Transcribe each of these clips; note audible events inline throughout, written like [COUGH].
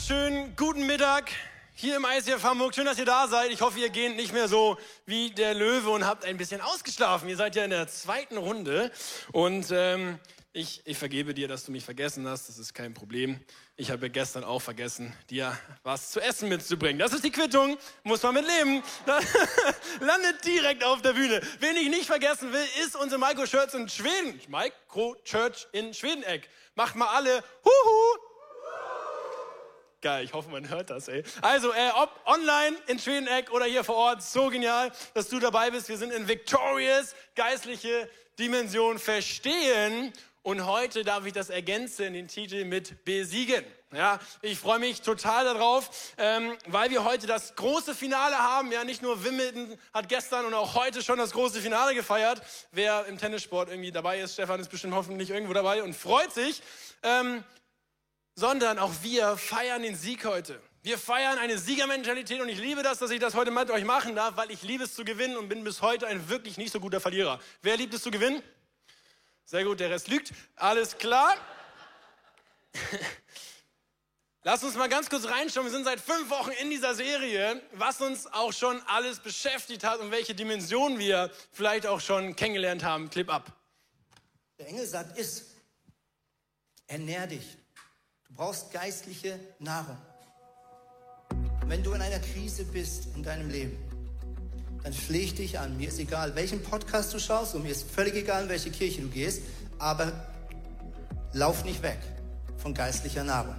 wunderschönen guten Mittag hier im ICF Hamburg. Schön, dass ihr da seid. Ich hoffe, ihr geht nicht mehr so wie der Löwe und habt ein bisschen ausgeschlafen. Ihr seid ja in der zweiten Runde und ähm, ich, ich vergebe dir, dass du mich vergessen hast. Das ist kein Problem. Ich habe gestern auch vergessen, dir was zu essen mitzubringen. Das ist die Quittung. Muss man mit leben. [LAUGHS] landet direkt auf der Bühne. Wen ich nicht vergessen will, ist unsere Micro-Church in Schweden. Micro-Church in Schwedeneck. Macht mal alle Huhu. Geil, ich hoffe, man hört das, ey. Also, äh, ob online in Schwedeneck oder hier vor Ort, so genial, dass du dabei bist. Wir sind in Victorious, geistliche Dimension verstehen. Und heute darf ich das ergänzen, den Titel mit besiegen. Ja, ich freue mich total darauf, ähm, weil wir heute das große Finale haben. Ja, nicht nur Wimbledon hat gestern und auch heute schon das große Finale gefeiert. Wer im Tennissport irgendwie dabei ist, Stefan ist bestimmt hoffentlich irgendwo dabei und freut sich. Ähm, sondern auch wir feiern den Sieg heute. Wir feiern eine Siegermentalität und ich liebe das, dass ich das heute mit euch machen darf, weil ich liebe es zu gewinnen und bin bis heute ein wirklich nicht so guter Verlierer. Wer liebt es zu gewinnen? Sehr gut, der Rest lügt. Alles klar. [LAUGHS] Lass uns mal ganz kurz reinschauen. Wir sind seit fünf Wochen in dieser Serie, was uns auch schon alles beschäftigt hat und welche Dimensionen wir vielleicht auch schon kennengelernt haben. Clip ab. Der Engel sagt, iss, ernähr dich. Du brauchst geistliche Nahrung. Wenn du in einer Krise bist in deinem Leben, dann flehe ich dich an. Mir ist egal, welchen Podcast du schaust und mir ist völlig egal, in welche Kirche du gehst, aber lauf nicht weg von geistlicher Nahrung.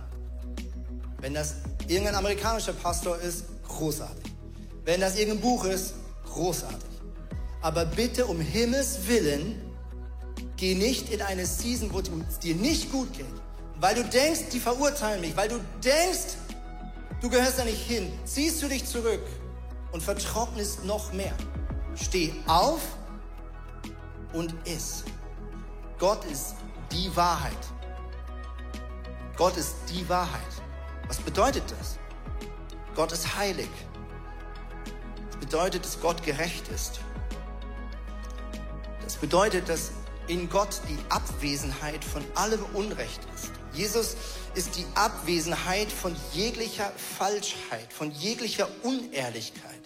Wenn das irgendein amerikanischer Pastor ist, großartig. Wenn das irgendein Buch ist, großartig. Aber bitte um Himmels Willen, geh nicht in eine Season, wo es dir nicht gut geht weil du denkst, die verurteilen mich, weil du denkst, du gehörst da nicht hin, ziehst du dich zurück und vertrocknest noch mehr. Steh auf und iss. Gott ist die Wahrheit. Gott ist die Wahrheit. Was bedeutet das? Gott ist heilig. Das bedeutet, dass Gott gerecht ist. Das bedeutet, dass in Gott die Abwesenheit von allem Unrecht ist. Jesus ist die Abwesenheit von jeglicher Falschheit, von jeglicher Unehrlichkeit.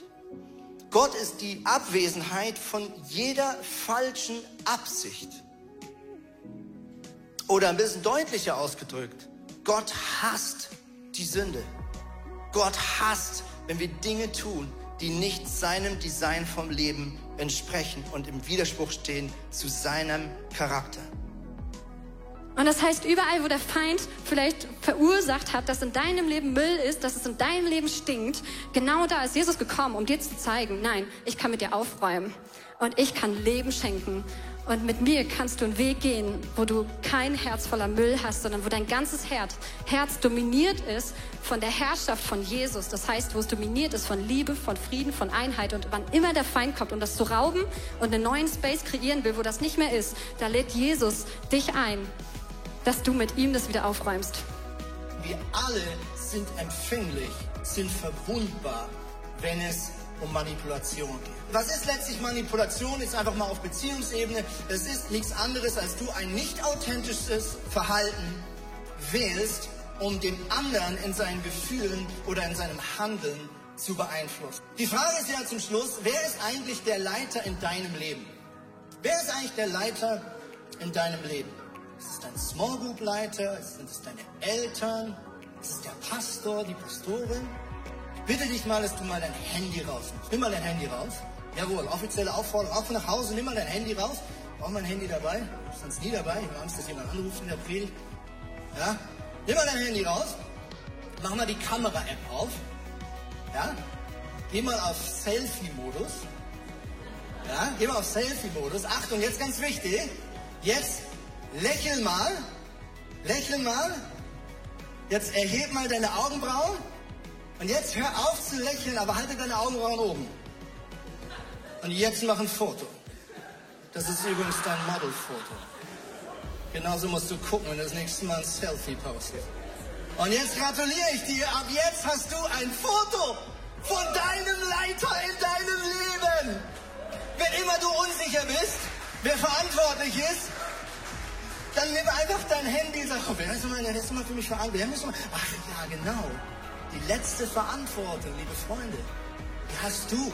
Gott ist die Abwesenheit von jeder falschen Absicht. Oder ein bisschen deutlicher ausgedrückt, Gott hasst die Sünde. Gott hasst, wenn wir Dinge tun, die nicht seinem Design vom Leben entsprechen und im Widerspruch stehen zu seinem Charakter. Und das heißt, überall, wo der Feind vielleicht verursacht hat, dass in deinem Leben Müll ist, dass es in deinem Leben stinkt, genau da ist Jesus gekommen, um dir zu zeigen, nein, ich kann mit dir aufräumen und ich kann Leben schenken. Und mit mir kannst du einen Weg gehen, wo du kein Herz voller Müll hast, sondern wo dein ganzes Herz, Herz dominiert ist von der Herrschaft von Jesus. Das heißt, wo es dominiert ist von Liebe, von Frieden, von Einheit. Und wann immer der Feind kommt, um das zu rauben und einen neuen Space kreieren will, wo das nicht mehr ist, da lädt Jesus dich ein, dass du mit ihm das wieder aufräumst. Wir alle sind empfänglich, sind verwundbar, wenn es um Manipulation geht. Was ist letztlich Manipulation? Ist einfach mal auf Beziehungsebene. Es ist nichts anderes, als du ein nicht authentisches Verhalten wählst, um den anderen in seinen Gefühlen oder in seinem Handeln zu beeinflussen. Die Frage ist ja zum Schluss, wer ist eigentlich der Leiter in deinem Leben? Wer ist eigentlich der Leiter in deinem Leben? Ist es dein Small Group Leiter? Sind es deine Eltern? Ist es der Pastor, die Pastorin? bitte dich mal, dass du mal dein Handy rausnimmst. Nimm mal dein Handy raus. Jawohl, offizielle Aufforderung, auch nach Hause, nimm mal dein Handy raus. Brauch mein Handy dabei. Sonst nie dabei. Ich habe Angst, dass jemand anruft in der Predigt. Ja? Nimm mal dein Handy raus. Mach mal die Kamera-App auf. Ja? Geh mal auf Selfie-Modus. Ja? Geh mal auf Selfie-Modus. Achtung, jetzt ganz wichtig. Jetzt lächel mal. Lächel mal. Jetzt erheb mal deine Augenbrauen. Und jetzt hör auf zu lächeln, aber halte deine Augenbrauen oben. Und jetzt mach ein Foto. Das ist übrigens dein Modelfoto. Genauso musst du gucken, wenn du das nächste Mal ein Selfie postest. Und jetzt gratuliere ich dir. Ab jetzt hast du ein Foto von deinem Leiter in deinem Leben. Wenn immer du unsicher bist, wer verantwortlich ist, Dann nimm einfach dein Handy und sag, oh, wer ist mal, wer ist mal für mich verantwortlich? Ach ja, genau. Die letzte Verantwortung, liebe Freunde, die hast du.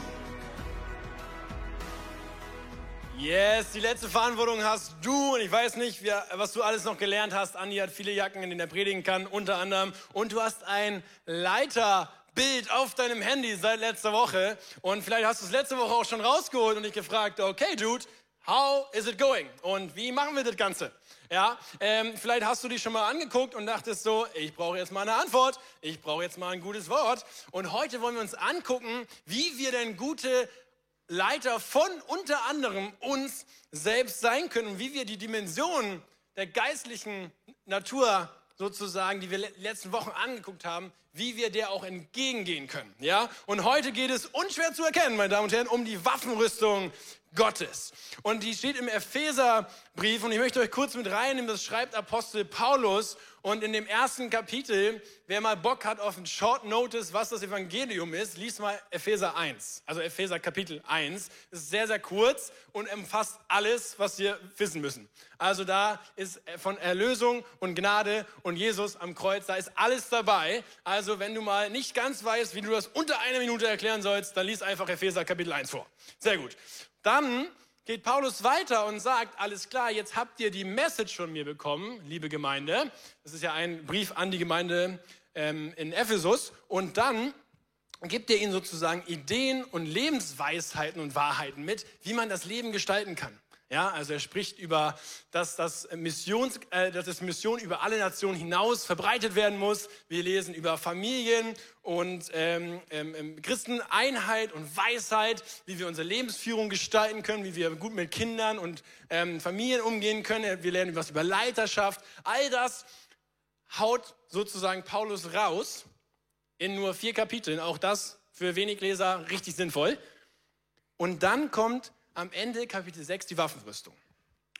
Yes, die letzte Verantwortung hast du. Und ich weiß nicht, was du alles noch gelernt hast. Andi hat viele Jacken, in denen er predigen kann, unter anderem. Und du hast ein Leiterbild auf deinem Handy seit letzter Woche. Und vielleicht hast du es letzte Woche auch schon rausgeholt und dich gefragt, okay, Dude, how is it going? Und wie machen wir das Ganze? Ja, ähm, vielleicht hast du dich schon mal angeguckt und dachtest so, ich brauche jetzt mal eine Antwort, ich brauche jetzt mal ein gutes Wort. Und heute wollen wir uns angucken, wie wir denn gute Leiter von unter anderem uns selbst sein können und wie wir die Dimension der geistlichen Natur sozusagen, die wir letzten Wochen angeguckt haben, wie wir der auch entgegengehen können. Ja? Und heute geht es unschwer zu erkennen, meine Damen und Herren, um die Waffenrüstung Gottes. Und die steht im Epheserbrief und ich möchte euch kurz mit reinnehmen, das schreibt Apostel Paulus und in dem ersten Kapitel, wer mal Bock hat auf ein Short Notice, was das Evangelium ist, liest mal Epheser 1, also Epheser Kapitel 1. Das ist sehr, sehr kurz und umfasst alles, was wir wissen müssen. Also da ist von Erlösung und Gnade und Jesus am Kreuz, da ist alles dabei. Also wenn du mal nicht ganz weißt, wie du das unter einer Minute erklären sollst, dann liest einfach Epheser Kapitel 1 vor. Sehr gut. Dann geht Paulus weiter und sagt, alles klar, jetzt habt ihr die Message von mir bekommen, liebe Gemeinde. Das ist ja ein Brief an die Gemeinde ähm, in Ephesus. Und dann gibt er ihnen sozusagen Ideen und Lebensweisheiten und Wahrheiten mit, wie man das Leben gestalten kann. Ja, also er spricht über, dass das, Missions, äh, dass das Mission über alle Nationen hinaus verbreitet werden muss. Wir lesen über Familien und ähm, ähm, Christeneinheit und Weisheit, wie wir unsere Lebensführung gestalten können, wie wir gut mit Kindern und ähm, Familien umgehen können. Wir lernen was über Leiterschaft. All das haut sozusagen Paulus raus in nur vier Kapiteln. Auch das für wenig Leser richtig sinnvoll. Und dann kommt am Ende Kapitel 6 die Waffenrüstung.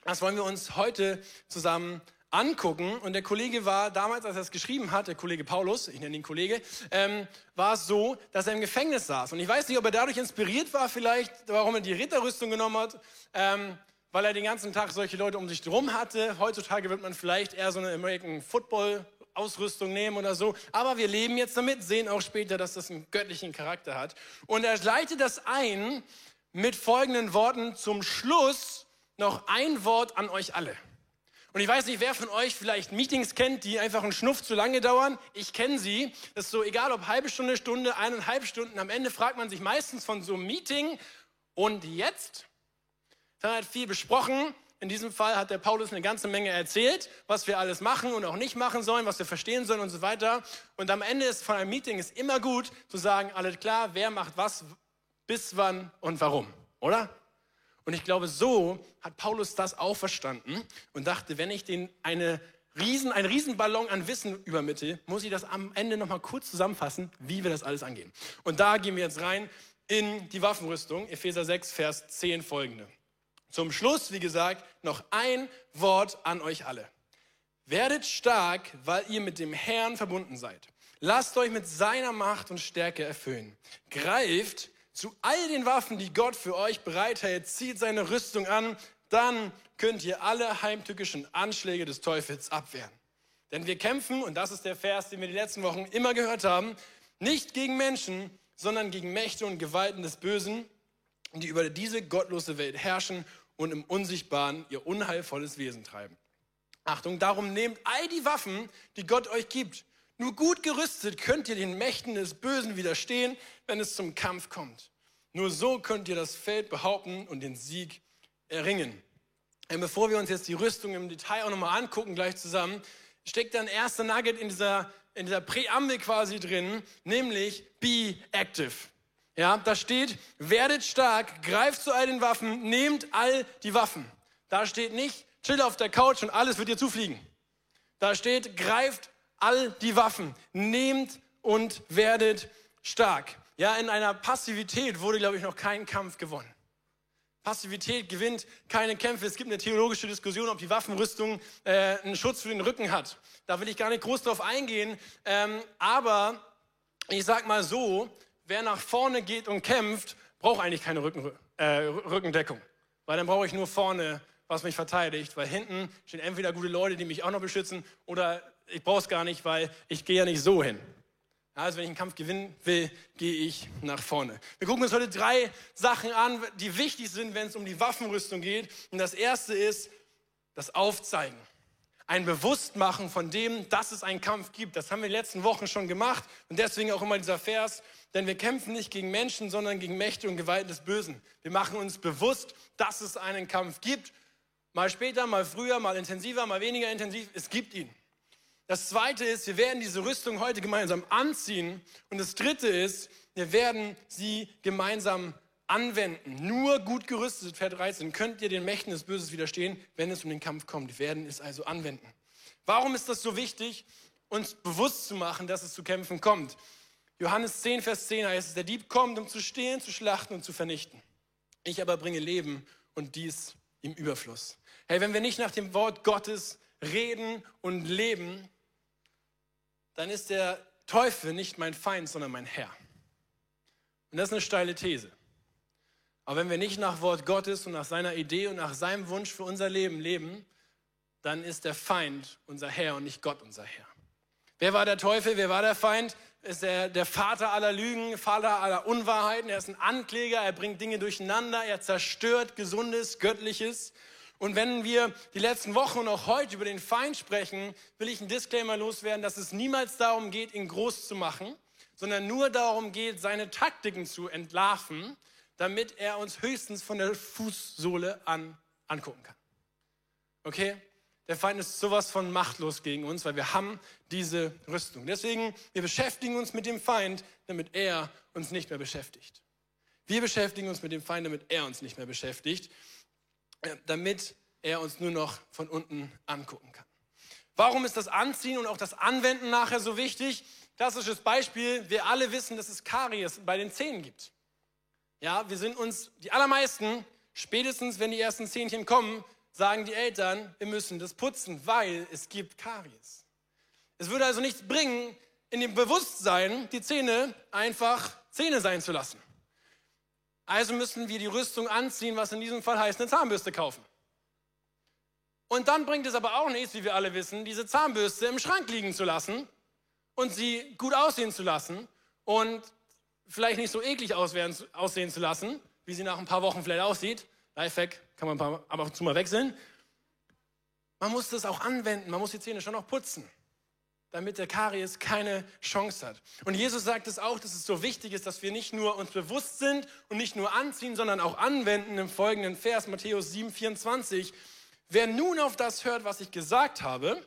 Das wollen wir uns heute zusammen angucken. Und der Kollege war damals, als er es geschrieben hat, der Kollege Paulus, ich nenne ihn Kollege, ähm, war es so, dass er im Gefängnis saß. Und ich weiß nicht, ob er dadurch inspiriert war, vielleicht, warum er die Ritterrüstung genommen hat, ähm, weil er den ganzen Tag solche Leute um sich herum hatte. Heutzutage wird man vielleicht eher so eine American Football Ausrüstung nehmen oder so. Aber wir leben jetzt damit, sehen auch später, dass das einen göttlichen Charakter hat. Und er leitet das ein, mit folgenden Worten zum Schluss noch ein Wort an euch alle. Und ich weiß nicht, wer von euch vielleicht Meetings kennt, die einfach einen Schnuff zu lange dauern. Ich kenne sie. Das ist so egal, ob halbe Stunde, Stunde, eineinhalb Stunden. Am Ende fragt man sich meistens von so einem Meeting. Und jetzt? Dann hat viel besprochen. In diesem Fall hat der Paulus eine ganze Menge erzählt, was wir alles machen und auch nicht machen sollen, was wir verstehen sollen und so weiter. Und am Ende ist von einem Meeting ist immer gut zu sagen, alles klar, wer macht was, bis wann und warum, oder? Und ich glaube, so hat Paulus das auch verstanden und dachte, wenn ich den eine Riesen, einen Riesenballon an Wissen übermittle, muss ich das am Ende nochmal kurz zusammenfassen, wie wir das alles angehen. Und da gehen wir jetzt rein in die Waffenrüstung, Epheser 6, Vers 10 folgende. Zum Schluss, wie gesagt, noch ein Wort an euch alle. Werdet stark, weil ihr mit dem Herrn verbunden seid. Lasst euch mit seiner Macht und Stärke erfüllen. Greift zu all den Waffen, die Gott für euch bereithält, zieht seine Rüstung an, dann könnt ihr alle heimtückischen Anschläge des Teufels abwehren. Denn wir kämpfen, und das ist der Vers, den wir die letzten Wochen immer gehört haben, nicht gegen Menschen, sondern gegen Mächte und Gewalten des Bösen, die über diese gottlose Welt herrschen und im Unsichtbaren ihr unheilvolles Wesen treiben. Achtung, darum nehmt all die Waffen, die Gott euch gibt. Nur gut gerüstet könnt ihr den Mächten des Bösen widerstehen, wenn es zum Kampf kommt. Nur so könnt ihr das Feld behaupten und den Sieg erringen. Und bevor wir uns jetzt die Rüstung im Detail auch nochmal angucken, gleich zusammen, steckt ein erster Nugget in dieser, in dieser Präambel quasi drin, nämlich be active. Ja, da steht, werdet stark, greift zu all den Waffen, nehmt all die Waffen. Da steht nicht, chill auf der Couch und alles wird dir zufliegen. Da steht, greift all die Waffen, nehmt und werdet stark. Ja, in einer Passivität wurde, glaube ich, noch kein Kampf gewonnen. Passivität gewinnt keine Kämpfe. Es gibt eine theologische Diskussion, ob die Waffenrüstung äh, einen Schutz für den Rücken hat. Da will ich gar nicht groß drauf eingehen. Ähm, aber ich sag mal so, wer nach vorne geht und kämpft, braucht eigentlich keine Rücken, äh, Rückendeckung. Weil dann brauche ich nur vorne was mich verteidigt, weil hinten stehen entweder gute Leute, die mich auch noch beschützen, oder ich brauche es gar nicht, weil ich gehe ja nicht so hin. Also wenn ich einen Kampf gewinnen will, gehe ich nach vorne. Wir gucken uns heute drei Sachen an, die wichtig sind, wenn es um die Waffenrüstung geht. Und das erste ist das Aufzeigen. Ein Bewusstmachen von dem, dass es einen Kampf gibt. Das haben wir in den letzten Wochen schon gemacht. Und deswegen auch immer dieser Vers. Denn wir kämpfen nicht gegen Menschen, sondern gegen Mächte und Gewalten des Bösen. Wir machen uns bewusst, dass es einen Kampf gibt. Mal später, mal früher, mal intensiver, mal weniger intensiv. Es gibt ihn. Das zweite ist, wir werden diese Rüstung heute gemeinsam anziehen. Und das dritte ist, wir werden sie gemeinsam anwenden. Nur gut gerüstet, Vers 13, könnt ihr den Mächten des Böses widerstehen, wenn es um den Kampf kommt. Wir werden es also anwenden. Warum ist das so wichtig, uns bewusst zu machen, dass es zu Kämpfen kommt? Johannes 10, Vers 10 heißt es, der Dieb kommt, um zu stehlen, zu schlachten und zu vernichten. Ich aber bringe Leben und dies im Überfluss. Hey, wenn wir nicht nach dem Wort Gottes reden und leben, dann ist der Teufel nicht mein Feind, sondern mein Herr. Und das ist eine steile These. Aber wenn wir nicht nach Wort Gottes und nach seiner Idee und nach seinem Wunsch für unser Leben leben, dann ist der Feind unser Herr und nicht Gott unser Herr. Wer war der Teufel? Wer war der Feind? Ist er der Vater aller Lügen, Vater aller Unwahrheiten. Er ist ein Ankläger, er bringt Dinge durcheinander, er zerstört Gesundes, Göttliches. Und wenn wir die letzten Wochen und auch heute über den Feind sprechen, will ich einen Disclaimer loswerden, dass es niemals darum geht, ihn groß zu machen, sondern nur darum geht, seine Taktiken zu entlarven, damit er uns höchstens von der Fußsohle an angucken kann. Okay? Der Feind ist sowas von machtlos gegen uns, weil wir haben diese Rüstung. Deswegen, wir beschäftigen uns mit dem Feind, damit er uns nicht mehr beschäftigt. Wir beschäftigen uns mit dem Feind, damit er uns nicht mehr beschäftigt. Äh, damit er uns nur noch von unten angucken kann. Warum ist das Anziehen und auch das Anwenden nachher so wichtig? Klassisches Beispiel, wir alle wissen, dass es Karies bei den Zähnen gibt. Ja, wir sind uns, die allermeisten, spätestens wenn die ersten Zähnchen kommen, sagen die Eltern, wir müssen das putzen, weil es gibt Karies. Es würde also nichts bringen, in dem Bewusstsein die Zähne einfach Zähne sein zu lassen. Also müssen wir die Rüstung anziehen, was in diesem Fall heißt, eine Zahnbürste kaufen. Und dann bringt es aber auch nichts, wie wir alle wissen, diese Zahnbürste im Schrank liegen zu lassen und sie gut aussehen zu lassen und vielleicht nicht so eklig aussehen zu lassen, wie sie nach ein paar Wochen vielleicht aussieht. Lifehack kann man aber ab und zu mal wechseln. Man muss das auch anwenden, man muss die Zähne schon noch putzen damit der Karies keine Chance hat. Und Jesus sagt es auch, dass es so wichtig ist, dass wir nicht nur uns bewusst sind und nicht nur anziehen, sondern auch anwenden im folgenden Vers, Matthäus 7, 24. Wer nun auf das hört, was ich gesagt habe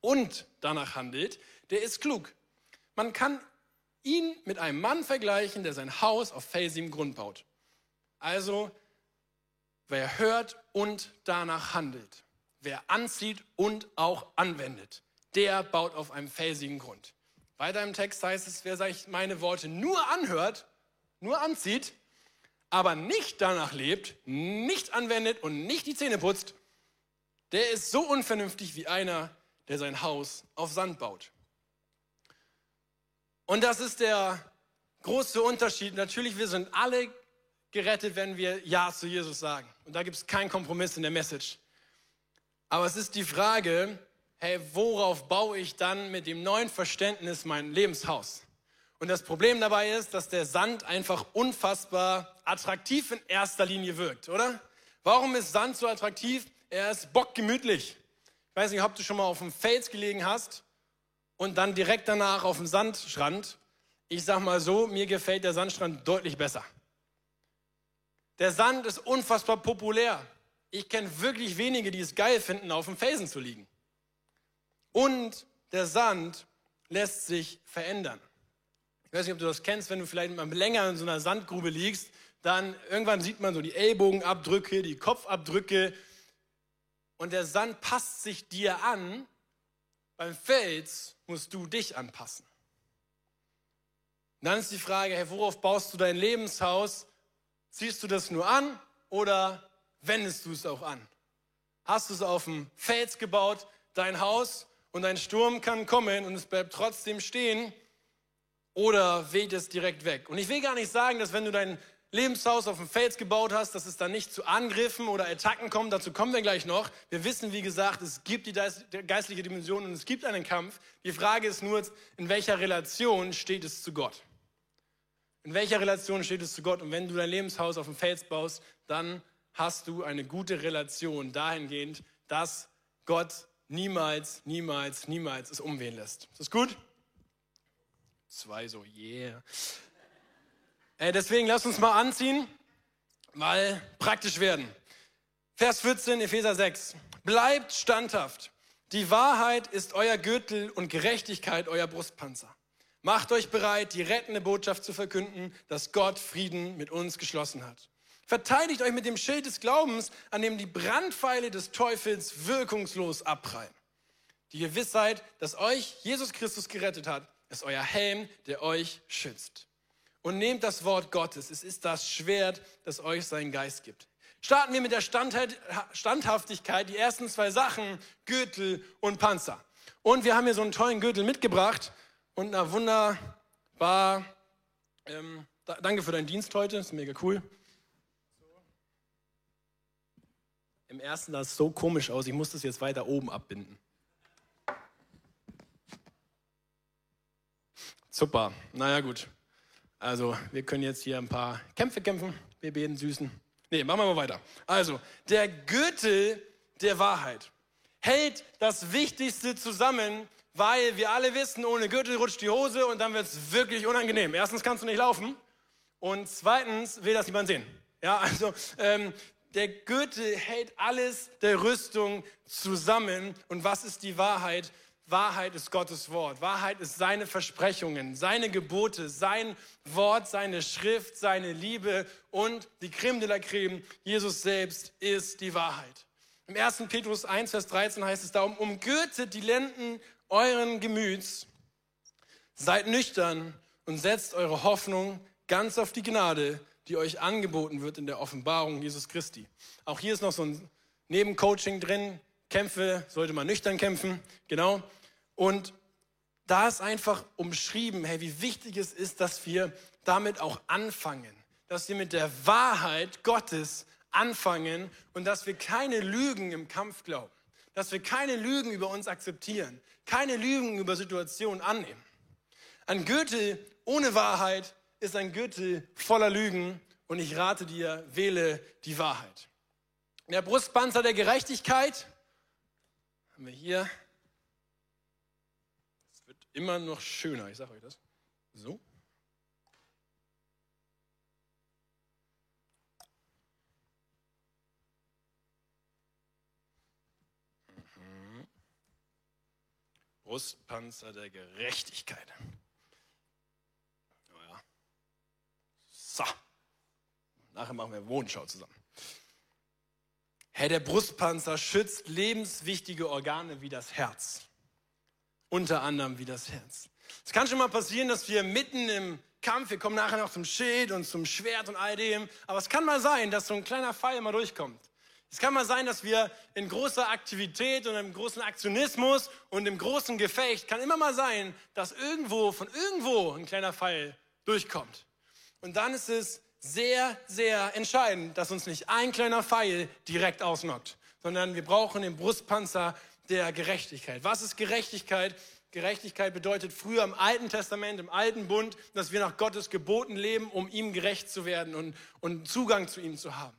und danach handelt, der ist klug. Man kann ihn mit einem Mann vergleichen, der sein Haus auf felsigem Grund baut. Also, wer hört und danach handelt, wer anzieht und auch anwendet der baut auf einem felsigen Grund. Weiter im Text heißt es, wer sich meine Worte nur anhört, nur anzieht, aber nicht danach lebt, nicht anwendet und nicht die Zähne putzt, der ist so unvernünftig wie einer, der sein Haus auf Sand baut. Und das ist der große Unterschied. Natürlich, wir sind alle gerettet, wenn wir Ja zu Jesus sagen. Und da gibt es keinen Kompromiss in der Message. Aber es ist die Frage, hey, worauf baue ich dann mit dem neuen Verständnis mein Lebenshaus? Und das Problem dabei ist, dass der Sand einfach unfassbar attraktiv in erster Linie wirkt, oder? Warum ist Sand so attraktiv? Er ist bockgemütlich. Ich weiß nicht, ob du schon mal auf dem Fels gelegen hast und dann direkt danach auf dem Sandstrand. Ich sag mal so, mir gefällt der Sandstrand deutlich besser. Der Sand ist unfassbar populär. Ich kenne wirklich wenige, die es geil finden, auf dem Felsen zu liegen. Und der Sand lässt sich verändern. Ich weiß nicht, ob du das kennst, wenn du vielleicht mal länger in so einer Sandgrube liegst, dann irgendwann sieht man so die Ellbogenabdrücke, die Kopfabdrücke und der Sand passt sich dir an. Beim Fels musst du dich anpassen. Dann ist die Frage, hey, worauf baust du dein Lebenshaus? Ziehst du das nur an oder wendest du es auch an? Hast du es auf dem Fels gebaut, dein Haus, und ein Sturm kann kommen und es bleibt trotzdem stehen oder weht es direkt weg. Und ich will gar nicht sagen, dass wenn du dein Lebenshaus auf dem Fels gebaut hast, dass es dann nicht zu Angriffen oder Attacken kommt. Dazu kommen wir gleich noch. Wir wissen, wie gesagt, es gibt die geistliche Dimension und es gibt einen Kampf. Die Frage ist nur, in welcher Relation steht es zu Gott? In welcher Relation steht es zu Gott? Und wenn du dein Lebenshaus auf dem Fels baust, dann hast du eine gute Relation dahingehend, dass Gott niemals, niemals, niemals es umwehen lässt. Ist das gut? Zwei so, yeah. Äh, deswegen lasst uns mal anziehen, mal praktisch werden. Vers 14, Epheser 6. Bleibt standhaft. Die Wahrheit ist euer Gürtel und Gerechtigkeit euer Brustpanzer. Macht euch bereit, die rettende Botschaft zu verkünden, dass Gott Frieden mit uns geschlossen hat. Verteidigt euch mit dem Schild des Glaubens, an dem die Brandpfeile des Teufels wirkungslos abprallen. Die Gewissheit, dass euch Jesus Christus gerettet hat, ist euer Helm, der euch schützt. Und nehmt das Wort Gottes. Es ist das Schwert, das euch seinen Geist gibt. Starten wir mit der Standhaftigkeit. Die ersten zwei Sachen, Gürtel und Panzer. Und wir haben hier so einen tollen Gürtel mitgebracht und na wunderbar. Ähm, danke für deinen Dienst heute, ist mega cool. Im ersten sah es so komisch aus, ich muss das jetzt weiter oben abbinden. Super, naja gut. Also, wir können jetzt hier ein paar Kämpfe kämpfen, wir beten süßen. Nee, machen wir mal weiter. Also, der Gürtel der Wahrheit hält das Wichtigste zusammen, weil wir alle wissen, ohne Gürtel rutscht die Hose und dann wird es wirklich unangenehm. Erstens kannst du nicht laufen und zweitens will das niemand sehen. Ja, also ähm, der Gürtel hält alles der Rüstung zusammen. Und was ist die Wahrheit? Wahrheit ist Gottes Wort. Wahrheit ist seine Versprechungen, seine Gebote, sein Wort, seine Schrift, seine Liebe und die Creme de la Creme, Jesus selbst ist die Wahrheit. Im 1. Petrus 1, Vers 13 heißt es darum, umgürtet die Lenden euren Gemüts, seid nüchtern und setzt eure Hoffnung ganz auf die Gnade, die euch angeboten wird in der Offenbarung Jesus Christi. Auch hier ist noch so ein Nebencoaching drin. Kämpfe sollte man nüchtern kämpfen, genau. Und da ist einfach umschrieben, hey, wie wichtig es ist, dass wir damit auch anfangen, dass wir mit der Wahrheit Gottes anfangen und dass wir keine Lügen im Kampf glauben, dass wir keine Lügen über uns akzeptieren, keine Lügen über Situationen annehmen. Ein Gürtel ohne Wahrheit ist ein Gürtel voller Lügen und ich rate dir, wähle die Wahrheit. Der Brustpanzer der Gerechtigkeit haben wir hier. Es wird immer noch schöner, ich sage euch das. So. Mhm. Brustpanzer der Gerechtigkeit. So. Nachher machen wir Wohnschau zusammen. Herr, der Brustpanzer schützt lebenswichtige Organe wie das Herz. Unter anderem wie das Herz. Es kann schon mal passieren, dass wir mitten im Kampf, wir kommen nachher noch zum Schild und zum Schwert und all dem, aber es kann mal sein, dass so ein kleiner Pfeil mal durchkommt. Es kann mal sein, dass wir in großer Aktivität und im großen Aktionismus und im großen Gefecht, kann immer mal sein, dass irgendwo, von irgendwo ein kleiner Pfeil durchkommt. Und dann ist es sehr, sehr entscheidend, dass uns nicht ein kleiner Pfeil direkt ausnockt, sondern wir brauchen den Brustpanzer der Gerechtigkeit. Was ist Gerechtigkeit? Gerechtigkeit bedeutet früher im Alten Testament, im Alten Bund, dass wir nach Gottes Geboten leben, um ihm gerecht zu werden und, und Zugang zu ihm zu haben.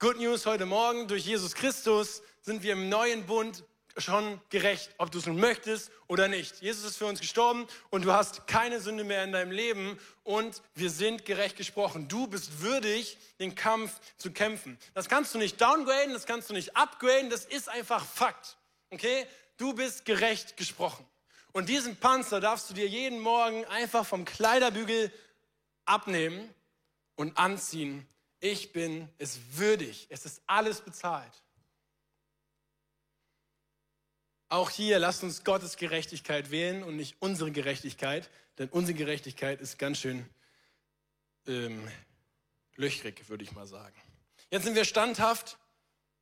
Good News heute Morgen, durch Jesus Christus sind wir im neuen Bund schon gerecht, ob du es nun möchtest oder nicht. Jesus ist für uns gestorben und du hast keine Sünde mehr in deinem Leben und wir sind gerecht gesprochen. Du bist würdig, den Kampf zu kämpfen. Das kannst du nicht downgraden, das kannst du nicht upgraden, das ist einfach Fakt. Okay? Du bist gerecht gesprochen. Und diesen Panzer darfst du dir jeden Morgen einfach vom Kleiderbügel abnehmen und anziehen. Ich bin es würdig. Es ist alles bezahlt. Auch hier lasst uns Gottes Gerechtigkeit wählen und nicht unsere Gerechtigkeit, denn unsere Gerechtigkeit ist ganz schön ähm, löchrig, würde ich mal sagen. Jetzt sind wir standhaft.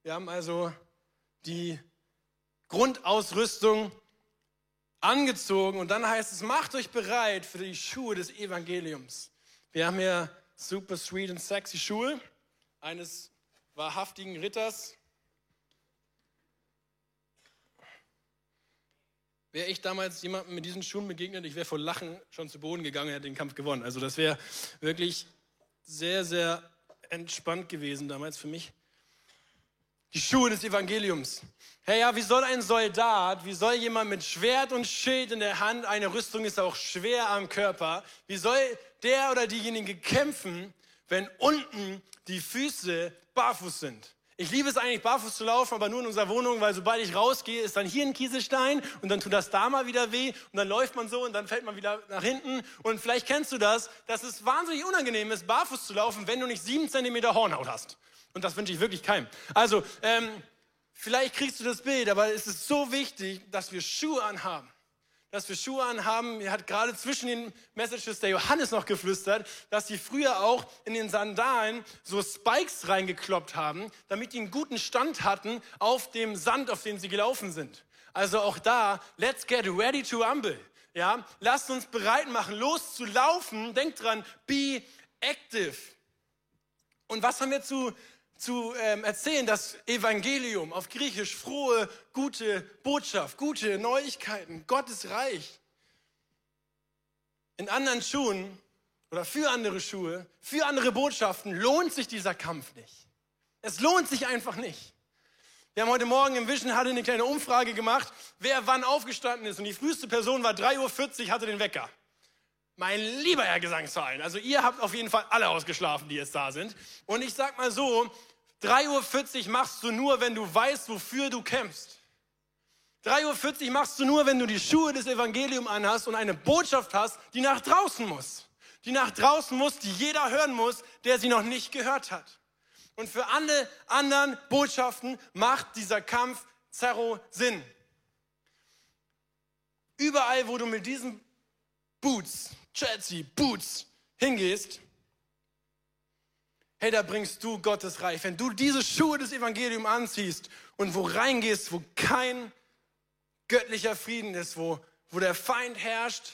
Wir haben also die Grundausrüstung angezogen und dann heißt es, macht euch bereit für die Schuhe des Evangeliums. Wir haben hier super sweet und sexy Schuhe eines wahrhaftigen Ritters. Wäre ich damals jemandem mit diesen Schuhen begegnet, ich wäre vor Lachen schon zu Boden gegangen und hätte den Kampf gewonnen. Also das wäre wirklich sehr, sehr entspannt gewesen damals für mich. Die Schuhe des Evangeliums. Hey, ja, wie soll ein Soldat, wie soll jemand mit Schwert und Schild in der Hand, eine Rüstung ist auch schwer am Körper, wie soll der oder diejenige kämpfen, wenn unten die Füße barfuß sind? Ich liebe es eigentlich, barfuß zu laufen, aber nur in unserer Wohnung, weil sobald ich rausgehe, ist dann hier ein Kieselstein und dann tut das da mal wieder weh und dann läuft man so und dann fällt man wieder nach hinten. Und vielleicht kennst du das, dass es wahnsinnig unangenehm ist, barfuß zu laufen, wenn du nicht sieben Zentimeter Hornhaut hast. Und das wünsche ich wirklich keinem. Also, ähm, vielleicht kriegst du das Bild, aber es ist so wichtig, dass wir Schuhe anhaben dass wir Schuhe anhaben. Er hat gerade zwischen den Messages der Johannes noch geflüstert, dass sie früher auch in den Sandalen so Spikes reingekloppt haben, damit die einen guten Stand hatten auf dem Sand, auf dem sie gelaufen sind. Also auch da, let's get ready to rumble. Ja, lasst uns bereit machen, loszulaufen. Denkt dran, be active. Und was haben wir zu zu ähm, erzählen, das Evangelium auf Griechisch, frohe, gute Botschaft, gute Neuigkeiten, Gottes Reich. In anderen Schuhen oder für andere Schuhe, für andere Botschaften lohnt sich dieser Kampf nicht. Es lohnt sich einfach nicht. Wir haben heute Morgen im Vision hatte eine kleine Umfrage gemacht, wer wann aufgestanden ist. Und die früheste Person war 3.40 Uhr, hatte den Wecker. Mein lieber Herr Gesangsverein, also ihr habt auf jeden Fall alle ausgeschlafen, die jetzt da sind. Und ich sag mal so, 3.40 Uhr machst du nur, wenn du weißt, wofür du kämpfst. 3.40 Uhr machst du nur, wenn du die Schuhe des Evangeliums anhast und eine Botschaft hast, die nach draußen muss. Die nach draußen muss, die jeder hören muss, der sie noch nicht gehört hat. Und für alle anderen Botschaften macht dieser Kampf Zerro Sinn. Überall, wo du mit diesen Boots, Chelsea, Boots hingehst, hey, da bringst du Gottes Reich. Wenn du diese Schuhe des Evangeliums anziehst und wo reingehst, wo kein göttlicher Frieden ist, wo, wo der Feind herrscht,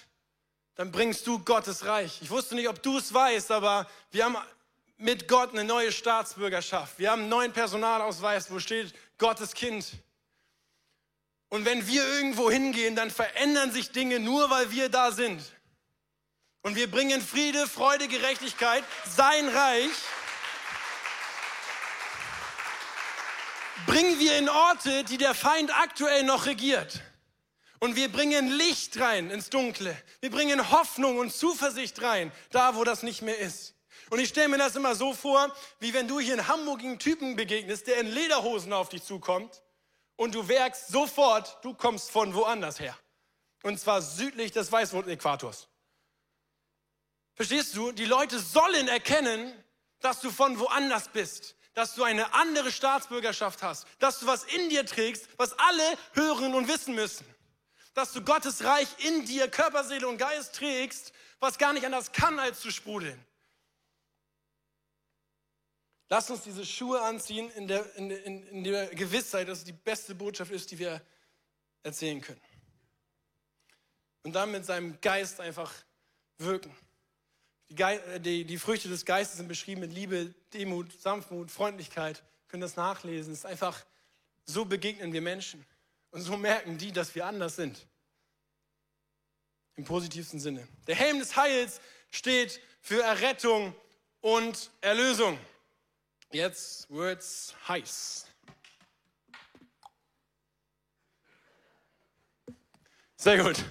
dann bringst du Gottes Reich. Ich wusste nicht, ob du es weißt, aber wir haben mit Gott eine neue Staatsbürgerschaft. Wir haben einen neuen Personalausweis, wo steht Gottes Kind. Und wenn wir irgendwo hingehen, dann verändern sich Dinge nur, weil wir da sind. Und wir bringen Friede, Freude, Gerechtigkeit, sein Reich. bringen wir in Orte, die der Feind aktuell noch regiert. Und wir bringen Licht rein ins Dunkle. Wir bringen Hoffnung und Zuversicht rein, da wo das nicht mehr ist. Und ich stelle mir das immer so vor, wie wenn du hier in Hamburg einen Typen begegnest, der in Lederhosen auf dich zukommt und du merkst sofort, du kommst von woanders her. Und zwar südlich des Weißwurzel-Äquators. Verstehst du? Die Leute sollen erkennen, dass du von woanders bist dass du eine andere Staatsbürgerschaft hast, dass du was in dir trägst, was alle hören und wissen müssen. Dass du Gottes Reich in dir, Körper, Seele und Geist trägst, was gar nicht anders kann, als zu sprudeln. Lass uns diese Schuhe anziehen in der, in, in, in der Gewissheit, dass es die beste Botschaft ist, die wir erzählen können. Und dann mit seinem Geist einfach wirken. Die, äh, die, die, Früchte des Geistes sind beschrieben mit Liebe, Demut, Sanftmut, Freundlichkeit. Können das nachlesen. Es ist einfach, so begegnen wir Menschen. Und so merken die, dass wir anders sind. Im positivsten Sinne. Der Helm des Heils steht für Errettung und Erlösung. Jetzt wird's heiß. Sehr gut.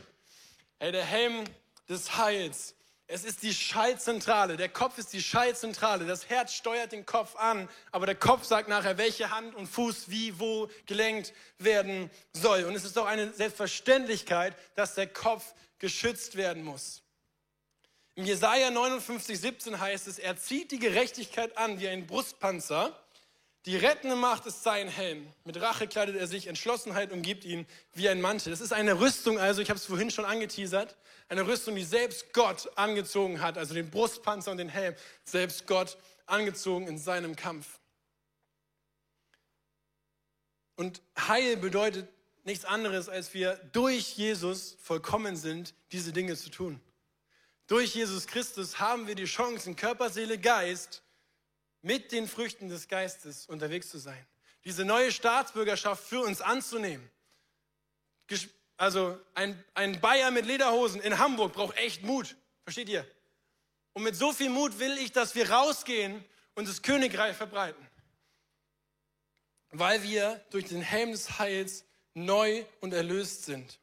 Hey, der Helm des Heils es ist die Schaltzentrale. Der Kopf ist die Schaltzentrale. Das Herz steuert den Kopf an, aber der Kopf sagt nachher, welche Hand und Fuß wie wo gelenkt werden soll. Und es ist doch eine Selbstverständlichkeit, dass der Kopf geschützt werden muss. Im Jesaja 59, 17 heißt es, er zieht die Gerechtigkeit an wie ein Brustpanzer. Die rettende Macht ist sein Helm. Mit Rache kleidet er sich, Entschlossenheit umgibt ihn wie ein Mantel. Das ist eine Rüstung, also ich habe es vorhin schon angeteasert, eine Rüstung, die selbst Gott angezogen hat, also den Brustpanzer und den Helm, selbst Gott angezogen in seinem Kampf. Und Heil bedeutet nichts anderes, als wir durch Jesus vollkommen sind, diese Dinge zu tun. Durch Jesus Christus haben wir die Chance, in Körper, Seele, Geist mit den Früchten des Geistes unterwegs zu sein. Diese neue Staatsbürgerschaft für uns anzunehmen. Also ein, ein Bayer mit Lederhosen in Hamburg braucht echt Mut. Versteht ihr? Und mit so viel Mut will ich, dass wir rausgehen und das Königreich verbreiten. Weil wir durch den Helm des Heils neu und erlöst sind.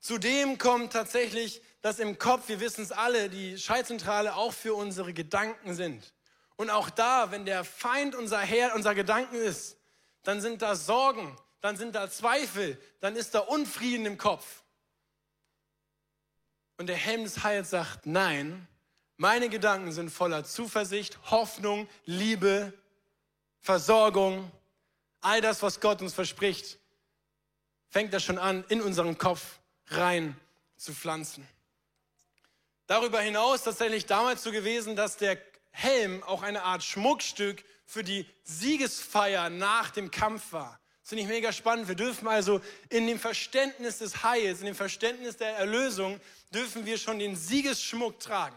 Zudem kommt tatsächlich, dass im Kopf, wir wissen es alle, die Schaltzentrale auch für unsere Gedanken sind. Und auch da, wenn der Feind unser Herr, unser Gedanken ist, dann sind da Sorgen, dann sind da Zweifel, dann ist da Unfrieden im Kopf. Und der Helm des Heils sagt, nein, meine Gedanken sind voller Zuversicht, Hoffnung, Liebe, Versorgung, all das, was Gott uns verspricht, fängt er schon an, in unseren Kopf rein zu pflanzen. Darüber hinaus tatsächlich damals so gewesen, dass der Helm auch eine Art Schmuckstück für die Siegesfeier nach dem Kampf war. Das finde ich mega spannend. Wir dürfen also in dem Verständnis des Heils, in dem Verständnis der Erlösung, dürfen wir schon den Siegesschmuck tragen.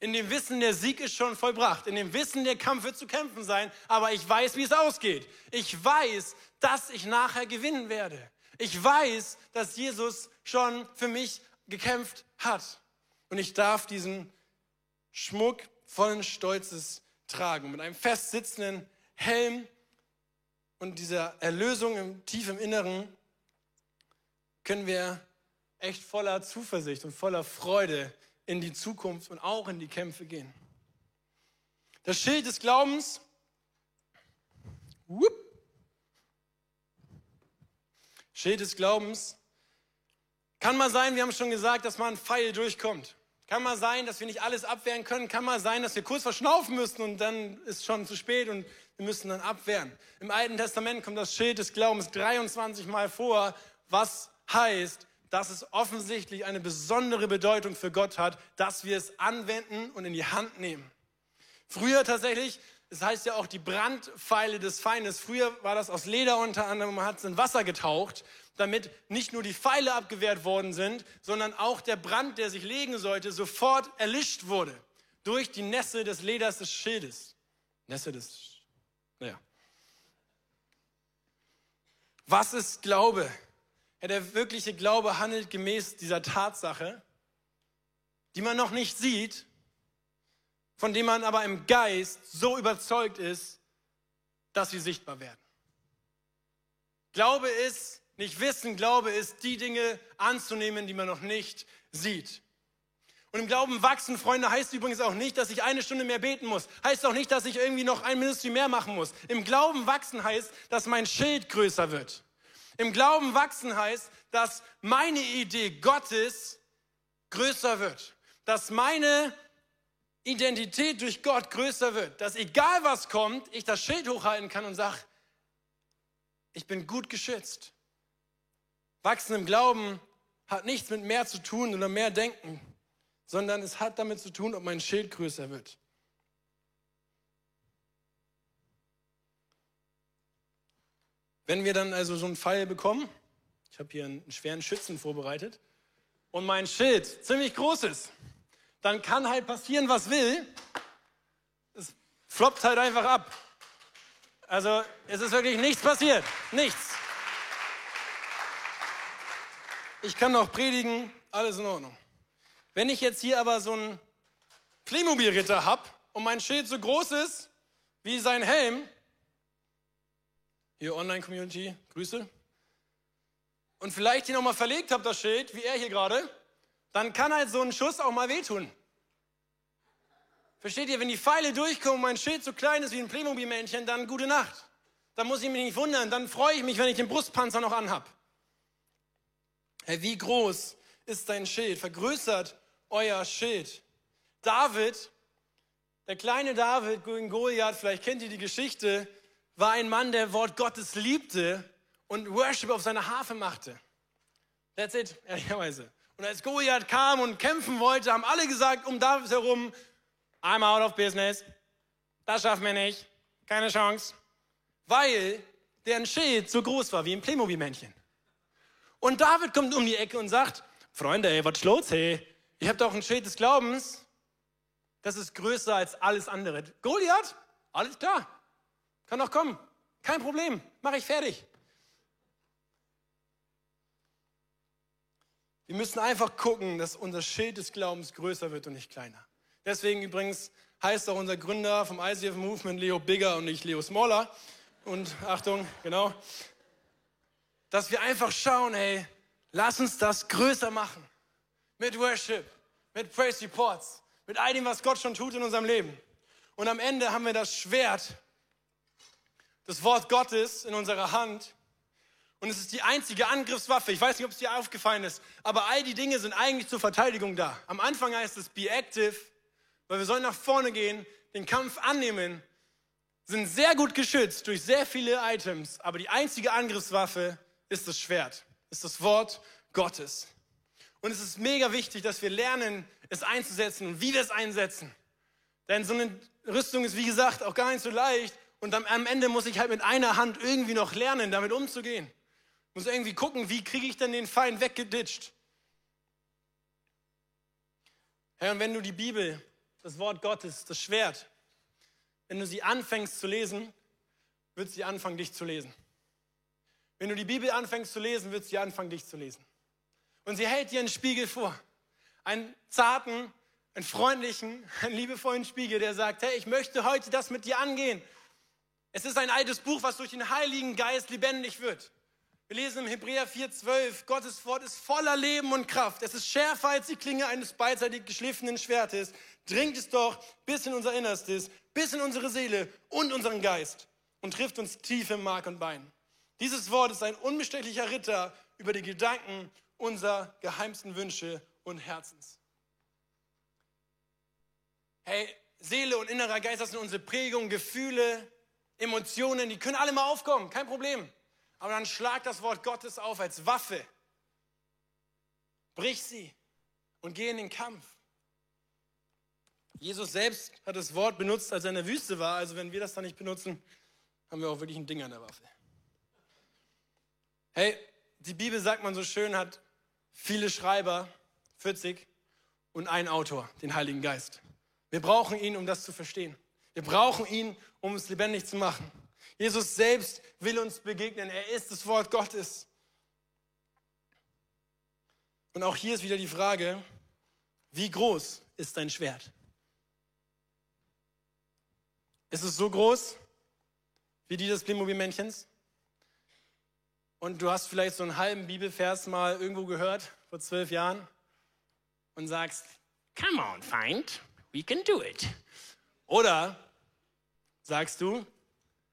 In dem Wissen, der Sieg ist schon vollbracht. In dem Wissen, der Kampf wird zu kämpfen sein. Aber ich weiß, wie es ausgeht. Ich weiß, dass ich nachher gewinnen werde. Ich weiß, dass Jesus schon für mich gekämpft hat. Und ich darf diesen Schmuck vollen Stolzes tragen. Mit einem fest sitzenden Helm und dieser Erlösung im tief im Inneren können wir echt voller Zuversicht und voller Freude in die Zukunft und auch in die Kämpfe gehen. Das Schild des Glaubens, whoop, Schild des Glaubens, kann mal sein, wir haben schon gesagt, dass mal ein Pfeil durchkommt. Kann mal sein, dass wir nicht alles abwehren können. Kann mal sein, dass wir kurz verschnaufen müssen und dann ist schon zu spät und wir müssen dann abwehren. Im Alten Testament kommt das Schild des Glaubens 23 Mal vor, was heißt, dass es offensichtlich eine besondere Bedeutung für Gott hat, dass wir es anwenden und in die Hand nehmen. Früher tatsächlich, es das heißt ja auch die Brandpfeile des Feindes. Früher war das aus Leder unter anderem, man hat es in Wasser getaucht damit nicht nur die Pfeile abgewehrt worden sind, sondern auch der Brand, der sich legen sollte, sofort erlischt wurde durch die Nässe des Leders des Schildes. Nässe des, naja. Was ist Glaube? Ja, der wirkliche Glaube handelt gemäß dieser Tatsache, die man noch nicht sieht, von dem man aber im Geist so überzeugt ist, dass sie sichtbar werden. Glaube ist, nicht wissen, Glaube ist, die Dinge anzunehmen, die man noch nicht sieht. Und im Glauben wachsen, Freunde, heißt übrigens auch nicht, dass ich eine Stunde mehr beten muss. Heißt auch nicht, dass ich irgendwie noch ein Ministry mehr machen muss. Im Glauben wachsen heißt, dass mein Schild größer wird. Im Glauben wachsen heißt, dass meine Idee Gottes größer wird. Dass meine Identität durch Gott größer wird. Dass egal was kommt, ich das Schild hochhalten kann und sage, ich bin gut geschützt. Wachsen im Glauben hat nichts mit mehr zu tun oder mehr denken, sondern es hat damit zu tun, ob mein Schild größer wird. Wenn wir dann also so einen Fall bekommen, ich habe hier einen schweren Schützen vorbereitet, und mein Schild ziemlich groß ist, dann kann halt passieren, was will. Es floppt halt einfach ab. Also es ist wirklich nichts passiert. Nichts. Ich kann noch predigen, alles in Ordnung. Wenn ich jetzt hier aber so einen Playmobil-Ritter habe und mein Schild so groß ist wie sein Helm, hier Online-Community, Grüße, und vielleicht hier nochmal verlegt habe, das Schild, wie er hier gerade, dann kann halt so ein Schuss auch mal wehtun. Versteht ihr, wenn die Pfeile durchkommen und mein Schild so klein ist wie ein Playmobil-Männchen, dann gute Nacht. Dann muss ich mich nicht wundern, dann freue ich mich, wenn ich den Brustpanzer noch anhab. Hey, wie groß ist dein Schild? Vergrößert euer Schild. David, der kleine David gegen Goliath, vielleicht kennt ihr die Geschichte, war ein Mann, der Wort Gottes liebte und Worship auf seiner Harfe machte. That's it, [LAUGHS] ehrlicherweise. Und als Goliath kam und kämpfen wollte, haben alle gesagt um David herum, I'm out of business. Das schaffen wir nicht. Keine Chance. Weil deren Schild so groß war wie ein Playmobil-Männchen. Und David kommt um die Ecke und sagt, Freunde, ey, was los, hey? Ihr habt auch ein Schild des Glaubens. Das ist größer als alles andere. Goliath? Alles klar. Kann doch kommen. Kein Problem. Mache ich fertig. Wir müssen einfach gucken, dass unser Schild des Glaubens größer wird und nicht kleiner. Deswegen übrigens heißt auch unser Gründer vom ICF Movement Leo Bigger und nicht Leo Smaller. Und Achtung, genau, dass wir einfach schauen, hey, lass uns das größer machen. Mit Worship, mit Praise Reports, mit all dem, was Gott schon tut in unserem Leben. Und am Ende haben wir das Schwert, das Wort Gottes in unserer Hand und es ist die einzige Angriffswaffe. Ich weiß nicht, ob es dir aufgefallen ist, aber all die Dinge sind eigentlich zur Verteidigung da. Am Anfang heißt es be active, weil wir sollen nach vorne gehen, den Kampf annehmen, sind sehr gut geschützt durch sehr viele Items, aber die einzige Angriffswaffe ist das Schwert, ist das Wort Gottes. Und es ist mega wichtig, dass wir lernen, es einzusetzen und wie wir es einsetzen. Denn so eine Rüstung ist, wie gesagt, auch gar nicht so leicht. Und am Ende muss ich halt mit einer Hand irgendwie noch lernen, damit umzugehen. Muss irgendwie gucken, wie kriege ich denn den Feind weggeditscht. Herr, und wenn du die Bibel, das Wort Gottes, das Schwert, wenn du sie anfängst zu lesen, wird sie anfangen, dich zu lesen. Wenn du die Bibel anfängst zu lesen, wird sie anfangen, dich zu lesen. Und sie hält dir einen Spiegel vor. Einen zarten, einen freundlichen, einen liebevollen Spiegel, der sagt, hey, ich möchte heute das mit dir angehen. Es ist ein altes Buch, was durch den Heiligen Geist lebendig wird. Wir lesen im Hebräer 4,12, Gottes Wort ist voller Leben und Kraft. Es ist schärfer als die Klinge eines beidseitig geschliffenen Schwertes. Dringt es doch bis in unser Innerstes, bis in unsere Seele und unseren Geist und trifft uns tief im Mark und Bein. Dieses Wort ist ein unbestechlicher Ritter über die Gedanken unserer geheimsten Wünsche und Herzens. Hey, Seele und innerer Geist, das sind unsere Prägungen, Gefühle, Emotionen, die können alle mal aufkommen, kein Problem. Aber dann schlag das Wort Gottes auf als Waffe. Brich sie und geh in den Kampf. Jesus selbst hat das Wort benutzt, als er in der Wüste war. Also wenn wir das dann nicht benutzen, haben wir auch wirklich ein Ding an der Waffe. Hey, die Bibel, sagt man so schön, hat viele Schreiber, 40, und einen Autor, den Heiligen Geist. Wir brauchen ihn, um das zu verstehen. Wir brauchen ihn, um es lebendig zu machen. Jesus selbst will uns begegnen. Er ist das Wort Gottes. Und auch hier ist wieder die Frage, wie groß ist dein Schwert? Ist es so groß wie die des Playmobil-Männchens? Und du hast vielleicht so einen halben Bibelvers mal irgendwo gehört, vor zwölf Jahren, und sagst, come on, Feind, we can do it. Oder sagst du,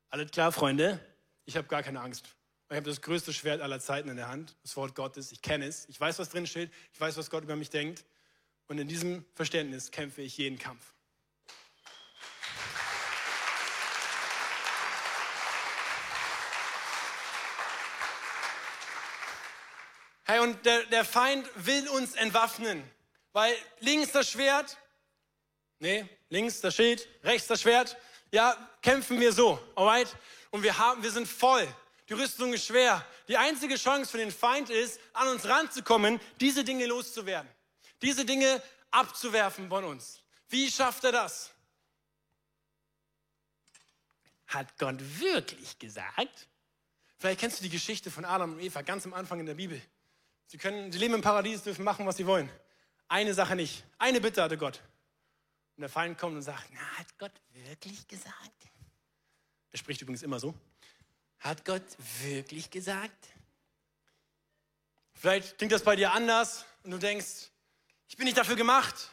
alles klar, Freunde, ich habe gar keine Angst. Ich habe das größte Schwert aller Zeiten in der Hand, das Wort Gottes. Ich kenne es, ich weiß, was drin steht, ich weiß, was Gott über mich denkt. Und in diesem Verständnis kämpfe ich jeden Kampf. Hey, und der, der Feind will uns entwaffnen, weil links das Schwert, nee, links das Schild, rechts das Schwert, ja, kämpfen wir so, alright? Und wir haben, wir sind voll. Die Rüstung ist schwer. Die einzige Chance für den Feind ist, an uns ranzukommen, diese Dinge loszuwerden. Diese Dinge abzuwerfen von uns. Wie schafft er das? Hat Gott wirklich gesagt? Vielleicht kennst du die Geschichte von Adam und Eva ganz am Anfang in der Bibel. Sie können, sie leben im Paradies, dürfen machen, was sie wollen. Eine Sache nicht. Eine Bitte hatte Gott. Und der Feind kommt und sagt, na, hat Gott wirklich gesagt? Er spricht übrigens immer so. Hat Gott wirklich gesagt? Vielleicht klingt das bei dir anders und du denkst, ich bin nicht dafür gemacht.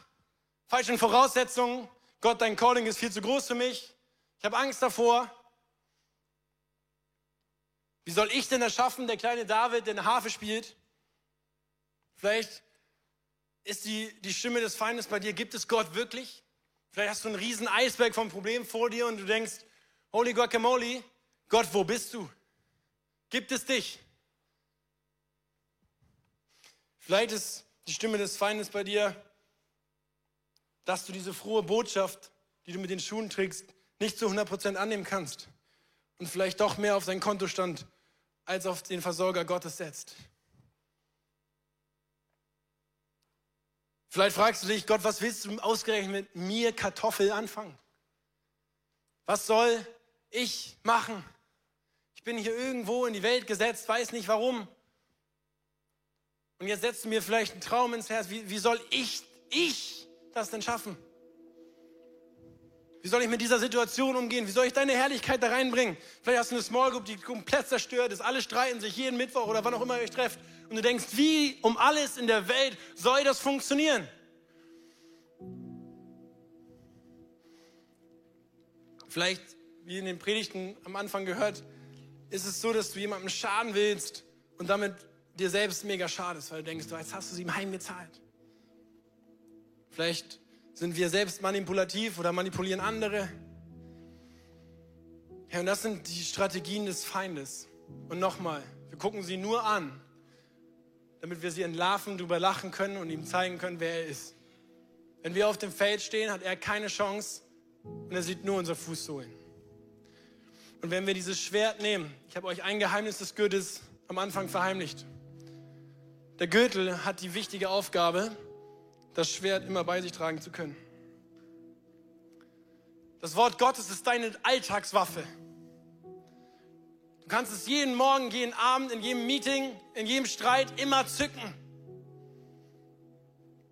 Falsche Voraussetzungen. Gott, dein Calling ist viel zu groß für mich. Ich habe Angst davor. Wie soll ich denn das schaffen, der kleine David, der eine Harfe spielt? Vielleicht ist die, die Stimme des Feindes bei dir, gibt es Gott wirklich? Vielleicht hast du einen riesen Eisberg vom Problem vor dir und du denkst, Holy Guacamole, Gott, wo bist du? Gibt es dich? Vielleicht ist die Stimme des Feindes bei dir, dass du diese frohe Botschaft, die du mit den Schuhen trägst, nicht zu 100% annehmen kannst und vielleicht doch mehr auf deinen Kontostand als auf den Versorger Gottes setzt. Vielleicht fragst du dich, Gott, was willst du ausgerechnet mit mir Kartoffel anfangen? Was soll ich machen? Ich bin hier irgendwo in die Welt gesetzt, weiß nicht warum. Und jetzt setzt du mir vielleicht einen Traum ins Herz. Wie, wie soll ich, ich das denn schaffen? Wie soll ich mit dieser Situation umgehen? Wie soll ich deine Herrlichkeit da reinbringen? Vielleicht hast du eine Small Group, die komplett zerstört ist. Alle streiten sich jeden Mittwoch oder wann auch immer ihr euch trefft. Und du denkst, wie um alles in der Welt soll das funktionieren? Vielleicht, wie in den Predigten am Anfang gehört, ist es so, dass du jemandem schaden willst und damit dir selbst mega schadest, weil du denkst, jetzt hast du sie ihm heimgezahlt. Vielleicht sind wir selbst manipulativ oder manipulieren andere. Ja, und das sind die Strategien des Feindes. Und nochmal, wir gucken sie nur an, damit wir sie entlarven, drüber lachen können und ihm zeigen können, wer er ist. Wenn wir auf dem Feld stehen, hat er keine Chance, und er sieht nur unsere Fußsohlen. Und wenn wir dieses Schwert nehmen, ich habe euch ein Geheimnis des Gürtels am Anfang verheimlicht. Der Gürtel hat die wichtige Aufgabe, das Schwert immer bei sich tragen zu können. Das Wort Gottes ist deine Alltagswaffe. Du kannst es jeden Morgen, jeden Abend, in jedem Meeting, in jedem Streit immer zücken.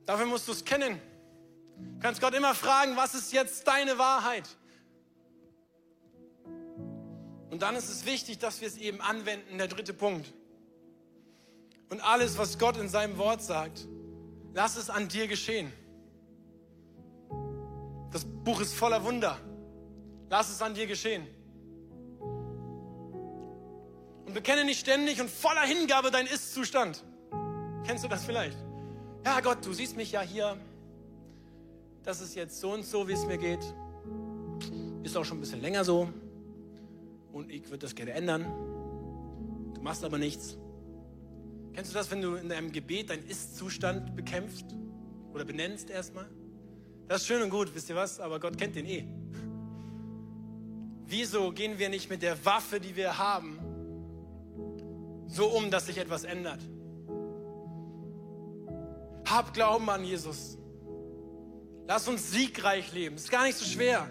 Dafür musst du es kennen. Du kannst Gott immer fragen, was ist jetzt deine Wahrheit? Und dann ist es wichtig, dass wir es eben anwenden, der dritte Punkt. Und alles, was Gott in seinem Wort sagt, lass es an dir geschehen. Das Buch ist voller Wunder. Lass es an dir geschehen. Und bekenne nicht ständig und voller Hingabe deinen Ist-Zustand. Kennst du das vielleicht? Ja, Gott, du siehst mich ja hier das ist jetzt so und so, wie es mir geht. Ist auch schon ein bisschen länger so. Und ich würde das gerne ändern. Du machst aber nichts. Kennst du das, wenn du in deinem Gebet deinen Ist-Zustand bekämpfst oder benennst erstmal? Das ist schön und gut, wisst ihr was? Aber Gott kennt den eh. Wieso gehen wir nicht mit der Waffe, die wir haben, so um, dass sich etwas ändert? Hab Glauben an Jesus. Lass uns siegreich leben. Ist gar nicht so schwer.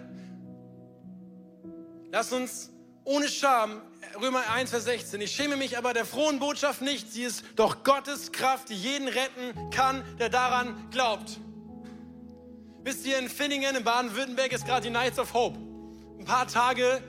Lass uns ohne Scham, Römer 1, Vers 16, ich schäme mich aber der frohen Botschaft nicht. Sie ist doch Gottes Kraft, die jeden retten kann, der daran glaubt. Wisst ihr, in Finningen in Baden-Württemberg ist gerade die Nights of Hope. Ein paar Tage,